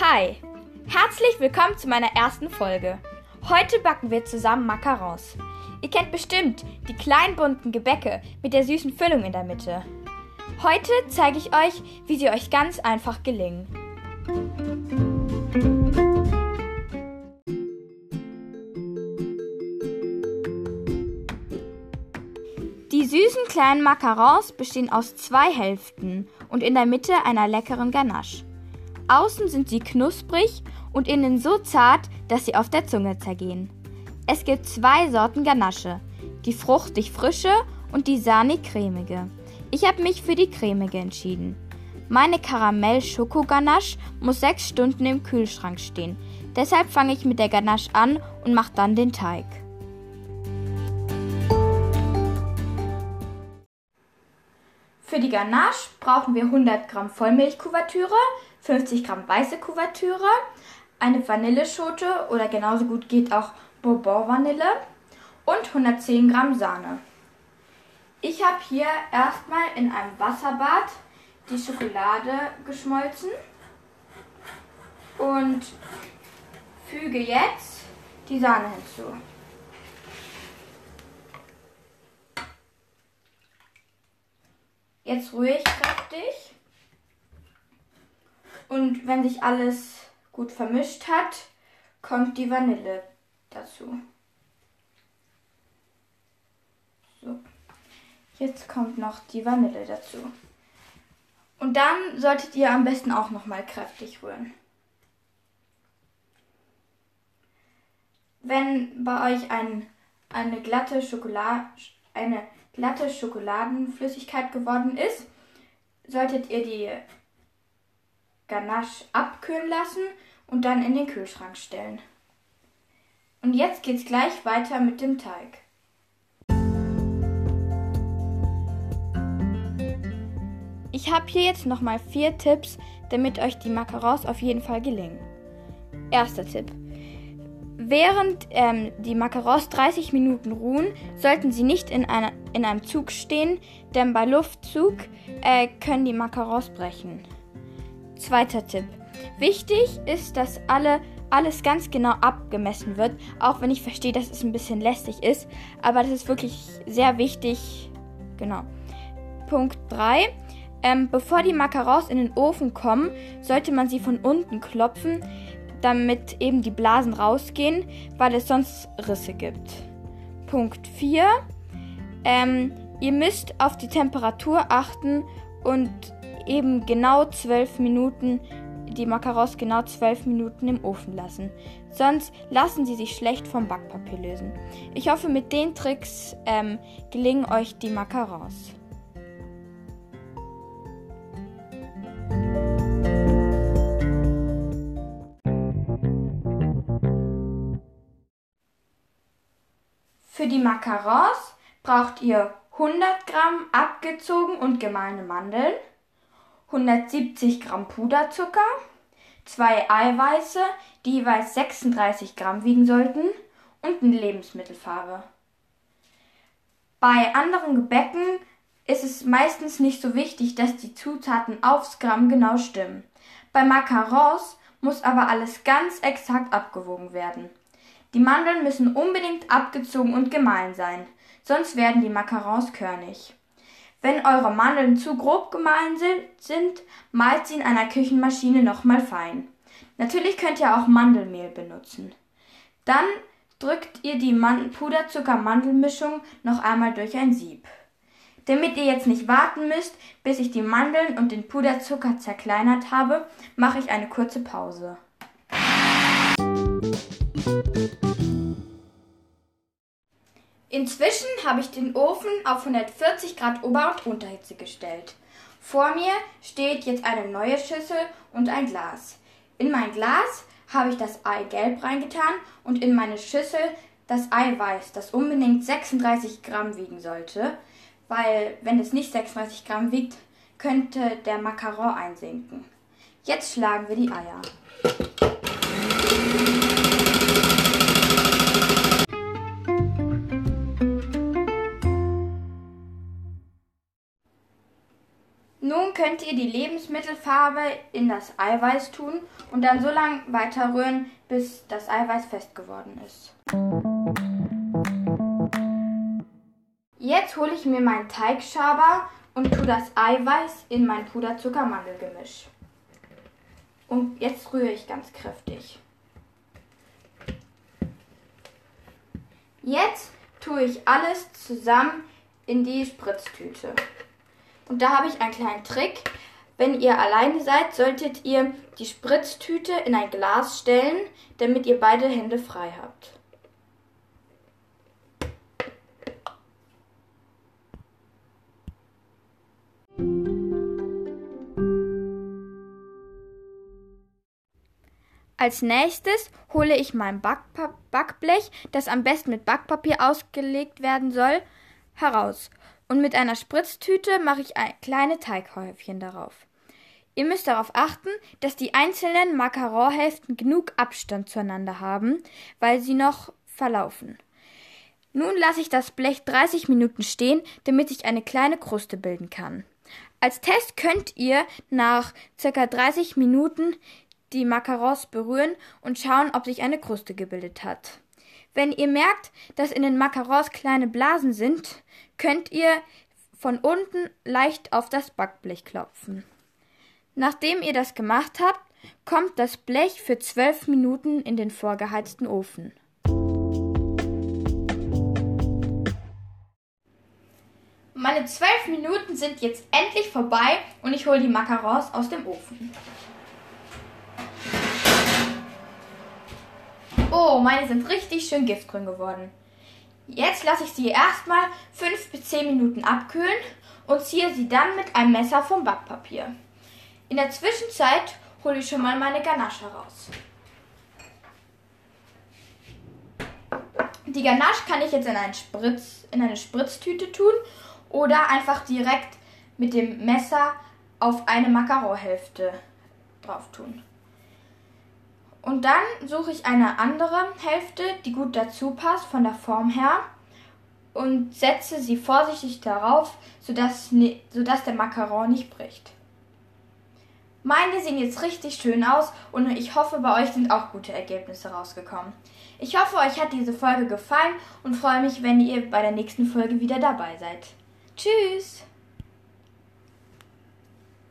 Hi, herzlich willkommen zu meiner ersten Folge. Heute backen wir zusammen Macarons. Ihr kennt bestimmt die kleinen bunten Gebäcke mit der süßen Füllung in der Mitte. Heute zeige ich euch, wie sie euch ganz einfach gelingen. Die süßen kleinen Macarons bestehen aus zwei Hälften und in der Mitte einer leckeren Ganache. Außen sind sie knusprig und innen so zart, dass sie auf der Zunge zergehen. Es gibt zwei Sorten Ganache, die fruchtig frische und die sahnig-cremige. Ich habe mich für die cremige entschieden. Meine Karamell-Schoko-Ganache muss sechs Stunden im Kühlschrank stehen. Deshalb fange ich mit der Ganache an und mache dann den Teig. Für die Ganache brauchen wir 100 Gramm Vollmilchkuvertüre, 50 Gramm weiße Kuvertüre, eine Vanilleschote oder genauso gut geht auch Bourbon-Vanille und 110 Gramm Sahne. Ich habe hier erstmal in einem Wasserbad die Schokolade geschmolzen und füge jetzt die Sahne hinzu. Jetzt rühre ich kräftig. Und wenn sich alles gut vermischt hat, kommt die Vanille dazu. So. Jetzt kommt noch die Vanille dazu. Und dann solltet ihr am besten auch noch mal kräftig rühren. Wenn bei euch ein, eine glatte eine glatte Schokoladenflüssigkeit geworden ist, solltet ihr die Ganache abkühlen lassen und dann in den Kühlschrank stellen. Und jetzt geht's gleich weiter mit dem Teig. Ich habe hier jetzt nochmal vier Tipps, damit euch die Macarons auf jeden Fall gelingen. Erster Tipp. Während ähm, die Macarons 30 Minuten ruhen, sollten sie nicht in, einer, in einem Zug stehen, denn bei Luftzug äh, können die Macarons brechen. Zweiter Tipp. Wichtig ist, dass alle, alles ganz genau abgemessen wird, auch wenn ich verstehe, dass es ein bisschen lästig ist, aber das ist wirklich sehr wichtig. Genau. Punkt 3. Ähm, bevor die Macarons in den Ofen kommen, sollte man sie von unten klopfen, damit eben die Blasen rausgehen, weil es sonst Risse gibt. Punkt 4. Ähm, ihr müsst auf die Temperatur achten und eben genau 12 Minuten, die Macarons genau 12 Minuten im Ofen lassen. Sonst lassen sie sich schlecht vom Backpapier lösen. Ich hoffe, mit den Tricks ähm, gelingen euch die Macarons. Für die Macarons braucht ihr 100 Gramm abgezogen und gemahlene Mandeln, 170 Gramm Puderzucker, zwei Eiweiße, die jeweils 36 Gramm wiegen sollten, und eine Lebensmittelfarbe. Bei anderen Gebäcken ist es meistens nicht so wichtig, dass die Zutaten aufs Gramm genau stimmen. Bei Macarons muss aber alles ganz exakt abgewogen werden. Die Mandeln müssen unbedingt abgezogen und gemahlen sein, sonst werden die Macarons körnig. Wenn eure Mandeln zu grob gemahlen sind, malt sie in einer Küchenmaschine nochmal fein. Natürlich könnt ihr auch Mandelmehl benutzen. Dann drückt ihr die Puderzucker-Mandelmischung noch einmal durch ein Sieb. Damit ihr jetzt nicht warten müsst, bis ich die Mandeln und den Puderzucker zerkleinert habe, mache ich eine kurze Pause. Inzwischen habe ich den Ofen auf 140 Grad Ober- und Unterhitze gestellt. Vor mir steht jetzt eine neue Schüssel und ein Glas. In mein Glas habe ich das Eigelb reingetan und in meine Schüssel das Eiweiß, das unbedingt 36 Gramm wiegen sollte, weil wenn es nicht 36 Gramm wiegt, könnte der Macaron einsinken. Jetzt schlagen wir die Eier. Könnt ihr die Lebensmittelfarbe in das Eiweiß tun und dann so lange weiter rühren, bis das Eiweiß fest geworden ist. Jetzt hole ich mir meinen Teigschaber und tue das Eiweiß in mein Puderzucker-Mandelgemisch. Und jetzt rühre ich ganz kräftig. Jetzt tue ich alles zusammen in die Spritztüte. Und da habe ich einen kleinen Trick. Wenn ihr alleine seid, solltet ihr die Spritztüte in ein Glas stellen, damit ihr beide Hände frei habt. Als nächstes hole ich mein Backpa Backblech, das am besten mit Backpapier ausgelegt werden soll, heraus und mit einer Spritztüte mache ich kleine Teighäufchen darauf. Ihr müsst darauf achten, dass die einzelnen Macaronhälften genug Abstand zueinander haben, weil sie noch verlaufen. Nun lasse ich das Blech 30 Minuten stehen, damit sich eine kleine Kruste bilden kann. Als Test könnt ihr nach ca. 30 Minuten die Macarons berühren und schauen, ob sich eine Kruste gebildet hat. Wenn ihr merkt, dass in den Macarons kleine Blasen sind, könnt ihr von unten leicht auf das Backblech klopfen. Nachdem ihr das gemacht habt, kommt das Blech für zwölf Minuten in den vorgeheizten Ofen. Meine zwölf Minuten sind jetzt endlich vorbei und ich hole die Macarons aus dem Ofen. Oh, meine sind richtig schön giftgrün geworden. Jetzt lasse ich sie erstmal 5 bis 10 Minuten abkühlen und ziehe sie dann mit einem Messer vom Backpapier. In der Zwischenzeit hole ich schon mal meine Ganache raus. Die Ganache kann ich jetzt in, einen Spritz, in eine Spritztüte tun oder einfach direkt mit dem Messer auf eine Macaronhälfte drauf tun. Und dann suche ich eine andere Hälfte, die gut dazu passt von der Form her und setze sie vorsichtig darauf, sodass, sodass der Macaron nicht bricht. Meine sehen jetzt richtig schön aus und ich hoffe, bei euch sind auch gute Ergebnisse rausgekommen. Ich hoffe, euch hat diese Folge gefallen und freue mich, wenn ihr bei der nächsten Folge wieder dabei seid. Tschüss!